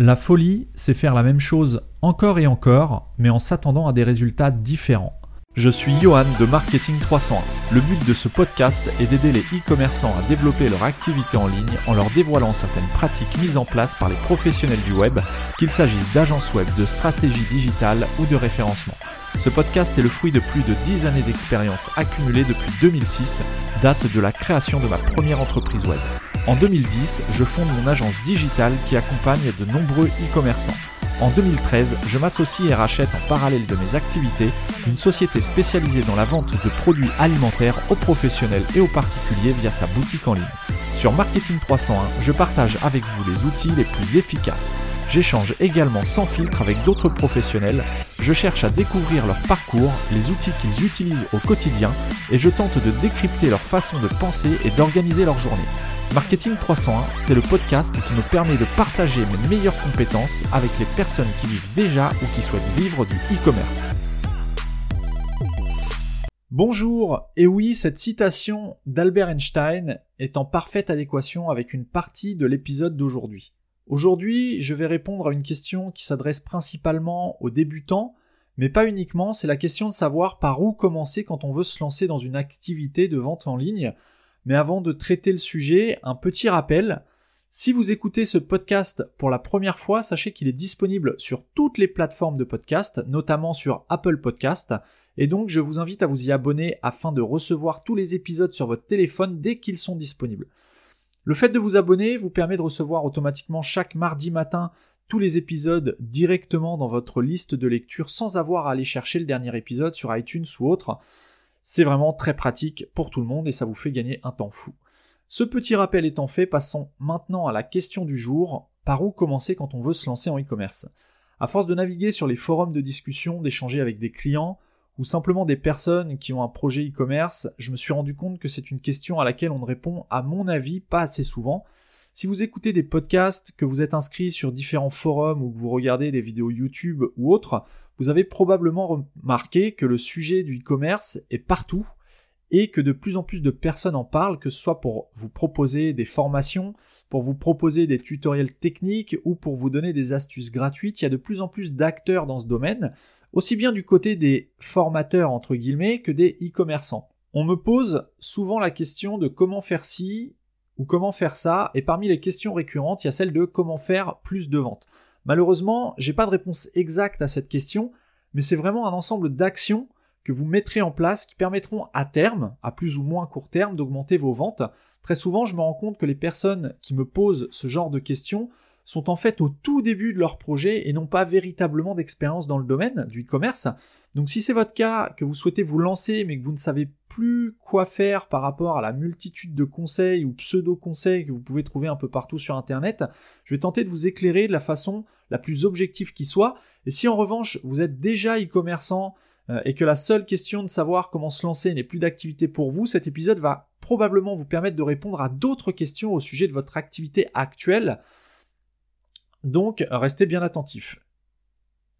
La folie, c'est faire la même chose encore et encore, mais en s'attendant à des résultats différents. Je suis Johan de Marketing 301. Le but de ce podcast est d'aider les e-commerçants à développer leur activité en ligne en leur dévoilant certaines pratiques mises en place par les professionnels du web, qu'il s'agisse d'agences web, de stratégie digitale ou de référencement. Ce podcast est le fruit de plus de 10 années d'expérience accumulée depuis 2006, date de la création de ma première entreprise web. En 2010, je fonde mon agence digitale qui accompagne de nombreux e-commerçants. En 2013, je m'associe et rachète en parallèle de mes activités une société spécialisée dans la vente de produits alimentaires aux professionnels et aux particuliers via sa boutique en ligne. Sur Marketing 301, je partage avec vous les outils les plus efficaces. J'échange également sans filtre avec d'autres professionnels, je cherche à découvrir leur parcours, les outils qu'ils utilisent au quotidien et je tente de décrypter leur façon de penser et d'organiser leur journée. Marketing 301, c'est le podcast qui me permet de partager mes meilleures compétences avec les personnes qui vivent déjà ou qui souhaitent vivre du e-commerce. Bonjour, et oui, cette citation d'Albert Einstein est en parfaite adéquation avec une partie de l'épisode d'aujourd'hui. Aujourd'hui, je vais répondre à une question qui s'adresse principalement aux débutants, mais pas uniquement, c'est la question de savoir par où commencer quand on veut se lancer dans une activité de vente en ligne, mais avant de traiter le sujet, un petit rappel. Si vous écoutez ce podcast pour la première fois, sachez qu'il est disponible sur toutes les plateformes de podcast, notamment sur Apple Podcast. Et donc, je vous invite à vous y abonner afin de recevoir tous les épisodes sur votre téléphone dès qu'ils sont disponibles. Le fait de vous abonner vous permet de recevoir automatiquement chaque mardi matin tous les épisodes directement dans votre liste de lecture sans avoir à aller chercher le dernier épisode sur iTunes ou autre. C'est vraiment très pratique pour tout le monde et ça vous fait gagner un temps fou. Ce petit rappel étant fait, passons maintenant à la question du jour. Par où commencer quand on veut se lancer en e-commerce? À force de naviguer sur les forums de discussion, d'échanger avec des clients ou simplement des personnes qui ont un projet e-commerce, je me suis rendu compte que c'est une question à laquelle on ne répond à mon avis pas assez souvent. Si vous écoutez des podcasts, que vous êtes inscrit sur différents forums ou que vous regardez des vidéos YouTube ou autres, vous avez probablement remarqué que le sujet du e-commerce est partout et que de plus en plus de personnes en parlent, que ce soit pour vous proposer des formations, pour vous proposer des tutoriels techniques ou pour vous donner des astuces gratuites. Il y a de plus en plus d'acteurs dans ce domaine, aussi bien du côté des formateurs entre guillemets que des e-commerçants. On me pose souvent la question de comment faire ci ou comment faire ça, et parmi les questions récurrentes, il y a celle de comment faire plus de ventes. Malheureusement, j'ai pas de réponse exacte à cette question, mais c'est vraiment un ensemble d'actions que vous mettrez en place qui permettront à terme, à plus ou moins court terme, d'augmenter vos ventes. Très souvent, je me rends compte que les personnes qui me posent ce genre de questions sont en fait au tout début de leur projet et n'ont pas véritablement d'expérience dans le domaine du e-commerce. Donc si c'est votre cas, que vous souhaitez vous lancer mais que vous ne savez plus quoi faire par rapport à la multitude de conseils ou pseudo-conseils que vous pouvez trouver un peu partout sur Internet, je vais tenter de vous éclairer de la façon la plus objective qui soit. Et si en revanche vous êtes déjà e-commerçant euh, et que la seule question de savoir comment se lancer n'est plus d'activité pour vous, cet épisode va probablement vous permettre de répondre à d'autres questions au sujet de votre activité actuelle. Donc restez bien attentifs.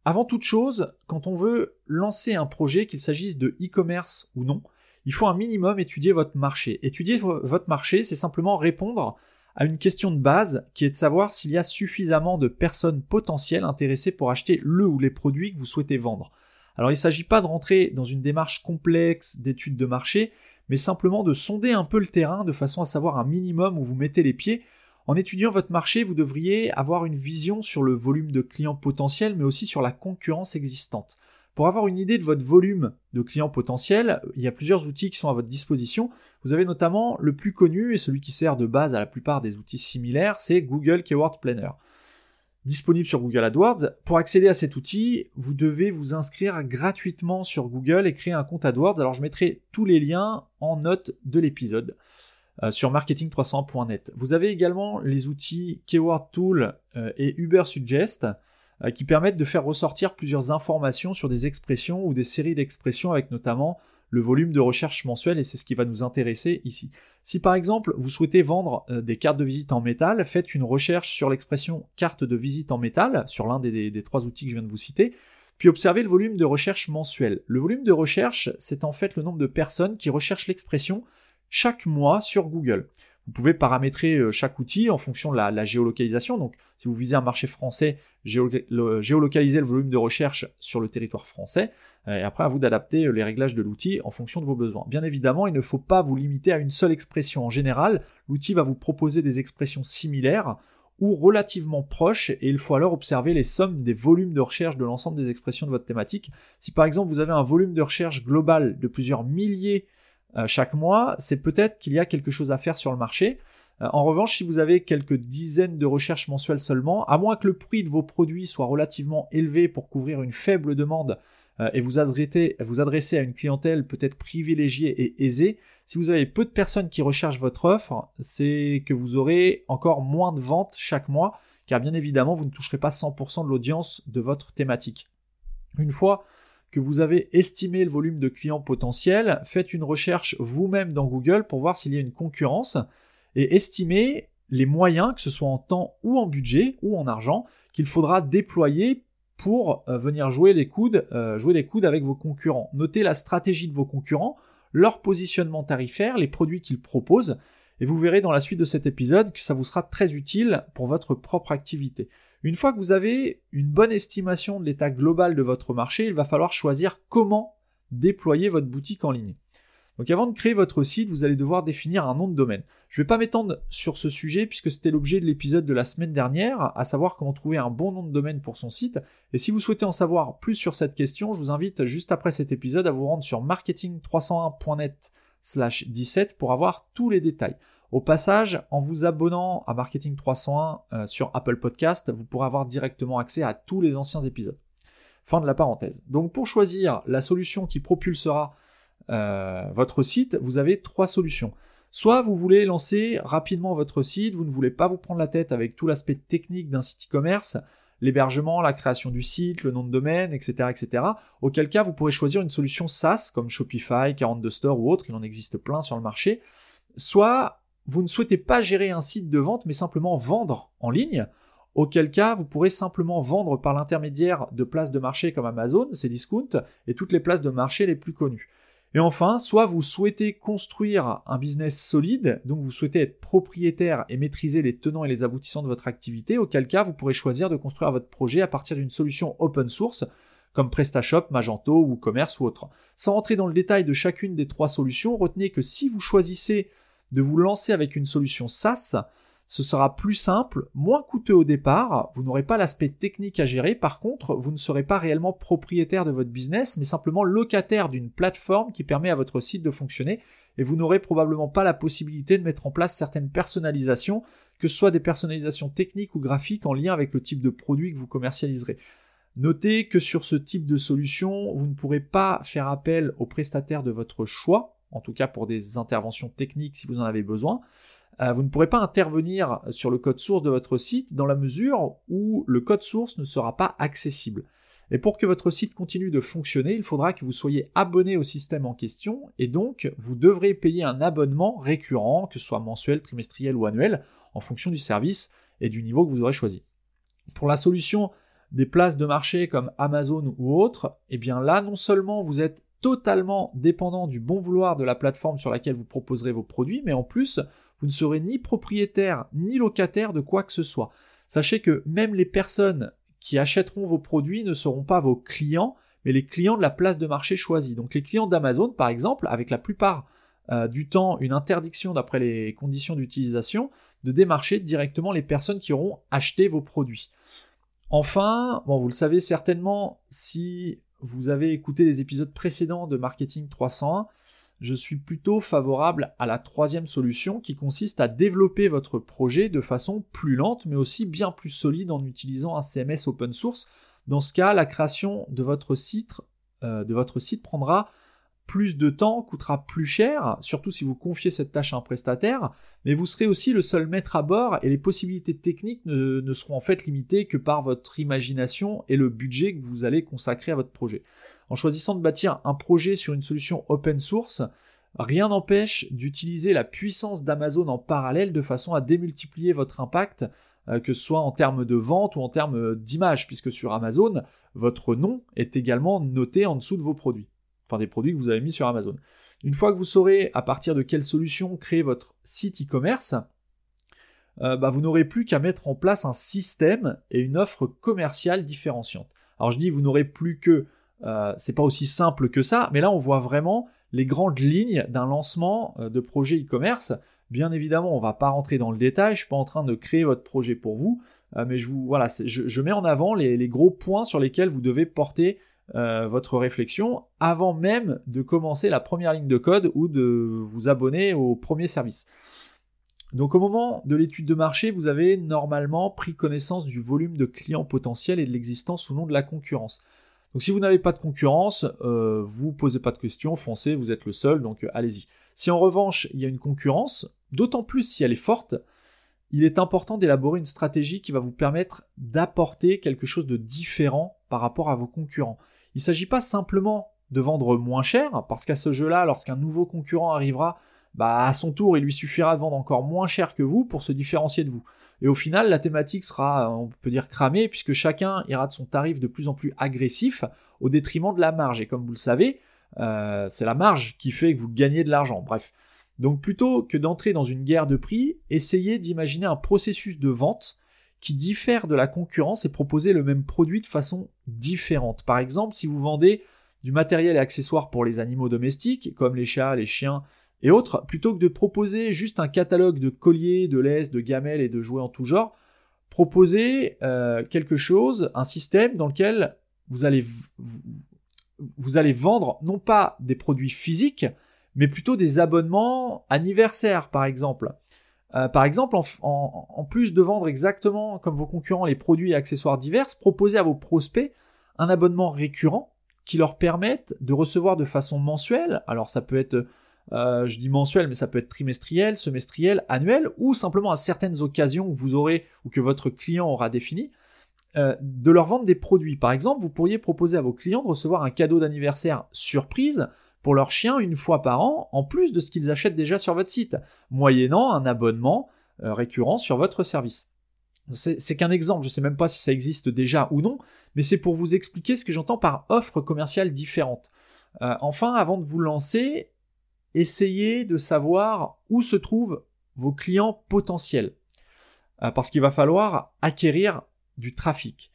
Avant toute chose, quand on veut lancer un projet, qu'il s'agisse de e-commerce ou non, il faut un minimum étudier votre marché. Étudier votre marché, c'est simplement répondre à une question de base qui est de savoir s'il y a suffisamment de personnes potentielles intéressées pour acheter le ou les produits que vous souhaitez vendre. Alors il ne s'agit pas de rentrer dans une démarche complexe d'étude de marché, mais simplement de sonder un peu le terrain de façon à savoir un minimum où vous mettez les pieds en étudiant votre marché, vous devriez avoir une vision sur le volume de clients potentiels, mais aussi sur la concurrence existante. Pour avoir une idée de votre volume de clients potentiels, il y a plusieurs outils qui sont à votre disposition. Vous avez notamment le plus connu et celui qui sert de base à la plupart des outils similaires, c'est Google Keyword Planner. Disponible sur Google AdWords. Pour accéder à cet outil, vous devez vous inscrire gratuitement sur Google et créer un compte AdWords. Alors je mettrai tous les liens en note de l'épisode. Euh, sur marketing300.net. Vous avez également les outils Keyword Tool euh, et Uber Suggest euh, qui permettent de faire ressortir plusieurs informations sur des expressions ou des séries d'expressions avec notamment le volume de recherche mensuel et c'est ce qui va nous intéresser ici. Si par exemple vous souhaitez vendre des cartes de visite en métal, faites une recherche sur l'expression carte de visite en métal sur l'un des, des, trois outils que je viens de vous citer, puis observez le volume de recherche mensuel. Le volume de recherche, c'est en fait le nombre de personnes qui recherchent l'expression chaque mois sur Google. Vous pouvez paramétrer euh, chaque outil en fonction de la, géolocalisation. Donc, si vous visez un marché français, géolocaliser le volume de recherche sur le territoire français. Et après, à vous d'adapter les réglages de l'outil en fonction de vos besoins. Bien évidemment, il ne faut pas vous limiter à une seule expression. En général, l'outil va vous proposer des expressions similaires ou relativement proches et il faut alors observer les sommes des volumes de recherche de l'ensemble des expressions de votre thématique. Si par exemple vous avez un volume de recherche global de plusieurs milliers euh, chaque mois, c'est peut-être qu'il y a quelque chose à faire sur le marché. Euh, en revanche, si vous avez quelques dizaines de recherches mensuelles seulement, à moins que le prix de vos produits soit relativement élevé pour couvrir une faible demande euh, et vous adresser, vous adresser à une clientèle peut-être privilégiée et aisée, si vous avez peu de personnes qui recherchent votre offre, c'est que vous aurez encore moins de ventes chaque mois, car bien évidemment, vous ne toucherez pas 100% de l'audience de votre thématique. Une fois que vous avez estimé le volume de clients potentiels, faites une recherche vous-même dans Google pour voir s'il y a une concurrence et estimez les moyens, que ce soit en temps ou en budget ou en argent, qu'il faudra déployer pour euh, venir jouer les coudes, euh, jouer les coudes avec vos concurrents. Notez la stratégie de vos concurrents leur positionnement tarifaire, les produits qu'ils proposent, et vous verrez dans la suite de cet épisode que ça vous sera très utile pour votre propre activité. Une fois que vous avez une bonne estimation de l'état global de votre marché, il va falloir choisir comment déployer votre boutique en ligne. Donc avant de créer votre site, vous allez devoir définir un nom de domaine. Je ne vais pas m'étendre sur ce sujet puisque c'était l'objet de l'épisode de la semaine dernière, à savoir comment trouver un bon nom de domaine pour son site. Et si vous souhaitez en savoir plus sur cette question, je vous invite juste après cet épisode à vous rendre sur marketing301.net slash 17 pour avoir tous les détails. Au passage, en vous abonnant à Marketing 301 euh, sur Apple Podcast, vous pourrez avoir directement accès à tous les anciens épisodes. Fin de la parenthèse. Donc pour choisir la solution qui propulsera euh, votre site, vous avez trois solutions. Soit vous voulez lancer rapidement votre site, vous ne voulez pas vous prendre la tête avec tout l'aspect technique d'un site e-commerce, l'hébergement, la création du site, le nom de domaine, etc.. Auquel cas, vous pourrez choisir une solution SaaS comme Shopify, 42 Store ou autre, il en existe plein sur le marché. Soit vous ne souhaitez pas gérer un site de vente, mais simplement vendre en ligne. Auquel cas, vous pourrez simplement vendre par l'intermédiaire de places de marché comme Amazon, Cdiscount et toutes les places de marché les plus connues. Et enfin, soit vous souhaitez construire un business solide, donc vous souhaitez être propriétaire et maîtriser les tenants et les aboutissants de votre activité, auquel cas vous pourrez choisir de construire votre projet à partir d'une solution open source comme PrestaShop, Magento ou Commerce ou autre. Sans rentrer dans le détail de chacune des trois solutions, retenez que si vous choisissez de vous lancer avec une solution SaaS, ce sera plus simple, moins coûteux au départ, vous n'aurez pas l'aspect technique à gérer, par contre, vous ne serez pas réellement propriétaire de votre business, mais simplement locataire d'une plateforme qui permet à votre site de fonctionner, et vous n'aurez probablement pas la possibilité de mettre en place certaines personnalisations, que ce soit des personnalisations techniques ou graphiques en lien avec le type de produit que vous commercialiserez. Notez que sur ce type de solution, vous ne pourrez pas faire appel aux prestataires de votre choix, en tout cas pour des interventions techniques si vous en avez besoin. Euh, vous ne pourrez pas intervenir sur le code source de votre site dans la mesure où le code source ne sera pas accessible. Et pour que votre site continue de fonctionner, il faudra que vous soyez abonné au système en question et donc vous devrez payer un abonnement récurrent, que ce soit mensuel, trimestriel ou annuel, en fonction du service et du niveau que vous aurez choisi. Pour la solution des places de marché comme Amazon ou autres, eh bien là non seulement vous êtes totalement dépendant du bon vouloir de la plateforme sur laquelle vous proposerez vos produits, mais en plus vous ne serez ni propriétaire ni locataire de quoi que ce soit. Sachez que même les personnes qui achèteront vos produits ne seront pas vos clients, mais les clients de la place de marché choisie. Donc les clients d'Amazon, par exemple, avec la plupart euh, du temps une interdiction d'après les conditions d'utilisation, de démarcher directement les personnes qui auront acheté vos produits. Enfin, bon, vous le savez certainement, si vous avez écouté les épisodes précédents de Marketing 301, je suis plutôt favorable à la troisième solution qui consiste à développer votre projet de façon plus lente mais aussi bien plus solide en utilisant un CMS open source. Dans ce cas, la création de votre site, euh, de votre site prendra plus de temps, coûtera plus cher, surtout si vous confiez cette tâche à un prestataire, mais vous serez aussi le seul maître à bord et les possibilités techniques ne seront en fait limitées que par votre imagination et le budget que vous allez consacrer à votre projet. En choisissant de bâtir un projet sur une solution open source, rien n'empêche d'utiliser la puissance d'Amazon en parallèle de façon à démultiplier votre impact, euh, que ce soit en termes de vente ou en termes d'image, puisque sur Amazon, votre nom est également noté en dessous de vos produits, enfin des produits que vous avez mis sur Amazon. Une fois que vous saurez à partir de quelle solution créer votre site e-commerce, euh, bah, vous n'aurez plus qu'à mettre en place un système et une offre commerciale différenciante. Alors je dis vous n'aurez plus que, euh, c'est pas aussi simple que ça, mais là on voit vraiment les grandes lignes d'un lancement euh, de projet e-commerce. Bien évidemment, on va pas rentrer dans le détail, je suis pas en train de créer votre projet pour vous, mais je vous voilà, je, mets en avant les, gros points sur lesquels vous devez porter votre réflexion avant même de commencer la première ligne de code ou de vous abonner au premier service. Donc au moment de l'étude de marché, vous avez normalement pris connaissance du volume de clients potentiels et de l'existence ou non de la concurrence. Donc si vous n'avez pas de concurrence, euh, vous posez pas de questions, foncez, vous êtes le seul, donc euh, allez-y. Si en revanche il y a une concurrence, d'autant plus si elle est forte, il est important d'élaborer une stratégie qui va vous permettre d'apporter quelque chose de différent par rapport à vos concurrents. Il ne s'agit pas simplement de vendre moins cher, parce qu'à ce jeu-là, lorsqu'un nouveau concurrent arrivera, bah à son tour, il lui suffira de vendre encore moins cher que vous pour se différencier de vous. Et au final, la thématique sera, on peut dire, cramée, puisque chacun ira de son tarif de plus en plus agressif au détriment de la marge. Et comme vous le savez, euh, c'est la marge qui fait que vous gagnez de l'argent. Bref. Donc plutôt que d'entrer dans une guerre de prix, essayez d'imaginer un processus de vente qui diffère de la concurrence et proposer le même produit de façon différente. Par exemple, si vous vendez du matériel et accessoires pour les animaux domestiques, comme les chats, les chiens, et autres, plutôt que de proposer juste un catalogue de colliers, de laisses, de gamelles et de jouets en tout genre, proposez euh, quelque chose, un système dans lequel vous allez, vous allez vendre non pas des produits physiques, mais plutôt des abonnements anniversaires, par exemple. Euh, par exemple, en, plus de vendre exactement comme vos concurrents les produits et accessoires divers, proposez à vos prospects un abonnement récurrent qui leur permette de recevoir de façon mensuelle, alors ça peut être euh, je dis mensuel, mais ça peut être trimestriel, semestriel, annuel, ou simplement à certaines occasions où vous aurez ou que votre client aura défini, euh, de leur vendre des produits. Par exemple, vous pourriez proposer à vos clients de recevoir un cadeau d'anniversaire surprise pour leur chien une fois par an, en plus de ce qu'ils achètent déjà sur votre site, moyennant un abonnement euh, récurrent sur votre service. C'est qu'un exemple, je ne sais même pas si ça existe déjà ou non, mais c'est pour vous expliquer ce que j'entends par offre commerciale différente. enfin, avant de vous lancer, essayez de savoir où se trouvent vos clients potentiels. Euh, parce qu'il va falloir acquérir du trafic.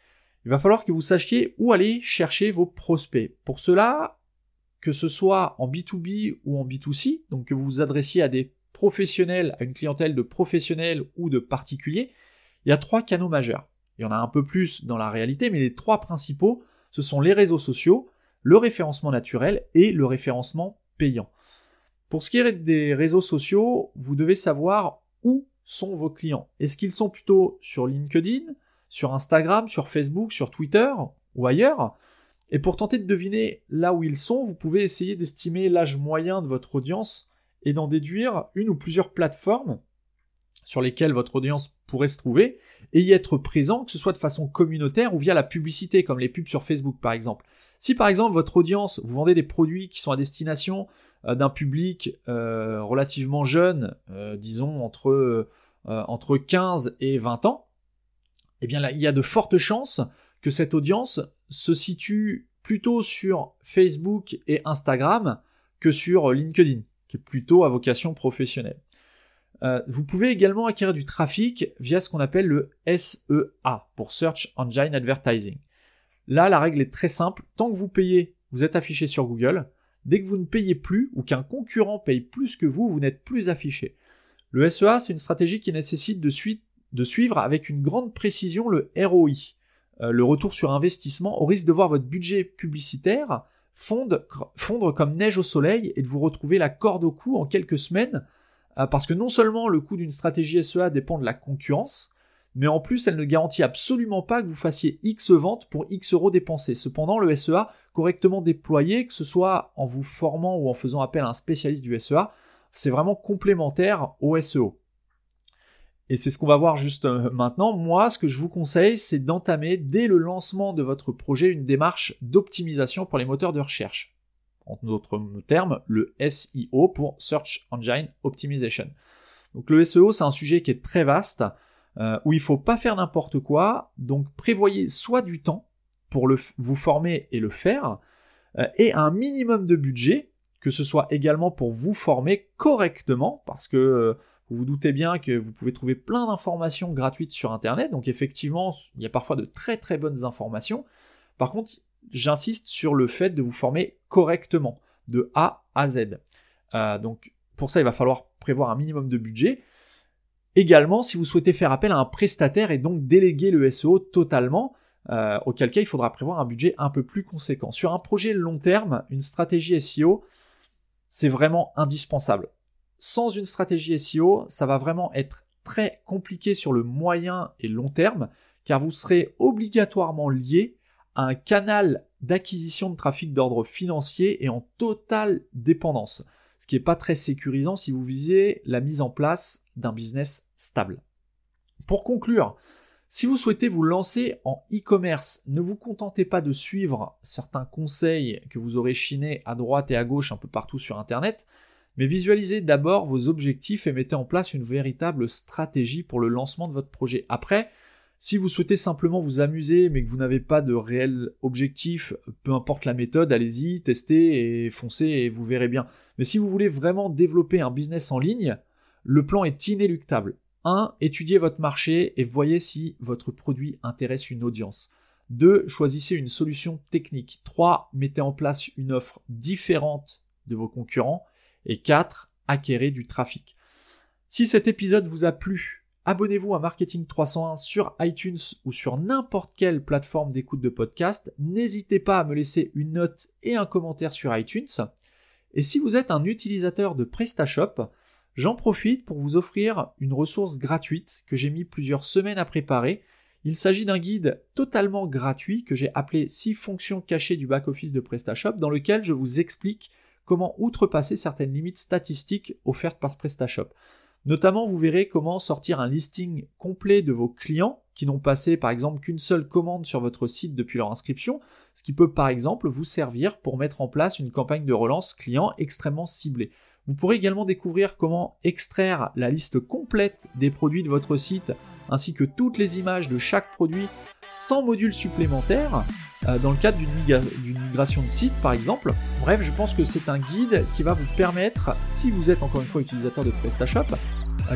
Il va falloir que vous sachiez où aller chercher vos prospects. Pour cela, que ce soit en B2B ou en B2C, donc que vous vous adressiez à des professionnels, à une clientèle de professionnels ou de particuliers, il y a trois canaux majeurs. Il y en a un peu plus dans la réalité, mais les trois principaux, ce sont les réseaux sociaux, le référencement naturel et le référencement payant. Pour ce qui est des réseaux sociaux, vous devez savoir où sont vos clients. Est-ce qu'ils sont plutôt sur LinkedIn, sur Instagram, sur Facebook, sur Twitter ou ailleurs? Et pour tenter de deviner là où ils sont, vous pouvez essayer d'estimer l'âge moyen de votre audience et d'en déduire une ou plusieurs plateformes sur lesquelles votre audience pourrait se trouver et y être présent, que ce soit de façon communautaire ou via la publicité, comme les pubs sur Facebook par exemple. Si par exemple votre audience, vous vendez des produits qui sont à destination euh, d'un public euh, relativement jeune, euh, disons entre, entre 15 et 20 ans, eh bien il y a de fortes chances que cette audience se situe plutôt sur Facebook et Instagram que sur LinkedIn, qui est plutôt à vocation professionnelle. vous pouvez également acquérir du trafic via ce qu'on appelle le SEA, pour Search Engine Advertising. Là, la règle est très simple. Tant que vous payez, vous êtes affiché sur Google. Dès que vous ne payez plus ou qu'un concurrent paye plus que vous, vous n'êtes plus affiché. Le SEA, c'est une stratégie qui nécessite de, suivre avec une grande précision le ROI, euh, le retour sur investissement, au risque de voir votre budget publicitaire fondre, comme neige au soleil et de vous retrouver la corde au cou en quelques semaines, euh, parce que non seulement le coût d'une stratégie SEA dépend de la concurrence, mais en plus elle ne garantit absolument pas que vous fassiez X ventes pour X euros dépensés. Cependant, le SEA, correctement déployé, que ce soit en vous formant ou en faisant appel à un spécialiste du SEA, c'est vraiment complémentaire au SEO. Et c'est ce qu'on va voir juste euh, maintenant. Moi, ce que je vous conseille, c'est d'entamer dès le lancement de votre projet une démarche d'optimisation pour les moteurs de recherche. En d'autres termes, le SEO pour Search Engine Optimization. Donc le SEO, c'est un sujet qui est très vaste. Euh, où il faut pas faire n'importe quoi. Donc prévoyez soit du temps pour le, vous former et le faire, euh, et un minimum de budget que ce soit également pour vous former correctement, parce que euh, vous vous doutez bien que vous pouvez trouver plein d'informations gratuites sur Internet, donc effectivement, il y a parfois de très très bonnes informations. Par contre, j'insiste sur le fait de vous former correctement, de A à Z. Donc pour ça, il va falloir prévoir un minimum de budget. Également, si vous souhaitez faire appel à un prestataire et donc déléguer le SEO totalement, euh, auquel cas il faudra prévoir un budget un peu plus conséquent. Sur un projet long terme, une stratégie SEO, c'est vraiment indispensable. Sans une stratégie SEO, ça va vraiment être très compliqué sur le moyen et long terme, car vous serez obligatoirement lié à un canal d'acquisition de trafic d'ordre financier et en totale dépendance, ce qui n'est pas très sécurisant si vous visez la mise en place d'un business stable. Pour conclure, si vous souhaitez vous lancer en e-commerce, ne vous contentez pas de suivre certains conseils que vous aurez chinés à droite et à gauche un peu partout sur Internet, mais visualisez d'abord vos objectifs et mettez en place une véritable stratégie pour le lancement de votre projet. Après, si vous souhaitez simplement vous amuser mais que vous n'avez pas de réel objectif, peu importe la méthode, allez-y, testez et foncez et vous verrez bien. Mais si vous voulez vraiment développer un business en ligne, le plan est inéluctable. 1. Étudiez votre marché et voyez si votre produit intéresse une audience. 2. Choisissez une solution technique. 3. Mettez en place une offre différente de vos concurrents. Et 4. Acquérez du trafic. Si cet épisode vous a plu, abonnez-vous à Marketing 301 sur iTunes ou sur n'importe quelle plateforme d'écoute de podcast. N'hésitez pas à me laisser une note et un commentaire sur iTunes. Et si vous êtes un utilisateur de PrestaShop, J'en profite pour vous offrir une ressource gratuite que j'ai mis plusieurs semaines à préparer. Il s'agit d'un guide totalement gratuit que j'ai appelé 6 fonctions cachées du back-office de PrestaShop dans lequel je vous explique comment outrepasser certaines limites statistiques offertes par PrestaShop. Notamment, vous verrez comment sortir un listing complet de vos clients qui n'ont passé par exemple qu'une seule commande sur votre site depuis leur inscription, ce qui peut par exemple vous servir pour mettre en place une campagne de relance client extrêmement ciblée. Vous pourrez également découvrir comment extraire la liste complète des produits de votre site ainsi que toutes les images de chaque produit sans module supplémentaire euh, dans le cadre d'une migration de site par exemple. Bref, je pense que c'est un guide qui va vous permettre, si vous êtes encore une fois utilisateur de PrestaShop,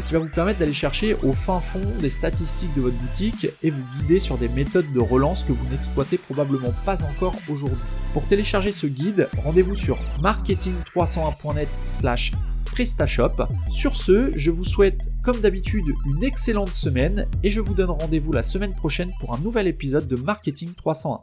qui va vous permettre d'aller chercher au fin fond des statistiques de votre boutique et vous guider sur des méthodes de relance que vous n'exploitez probablement pas encore aujourd'hui. Pour télécharger ce guide, rendez-vous sur marketing301.net slash PrestaShop. Sur ce, je vous souhaite comme d'habitude une excellente semaine et je vous donne rendez-vous la semaine prochaine pour un nouvel épisode de Marketing 301.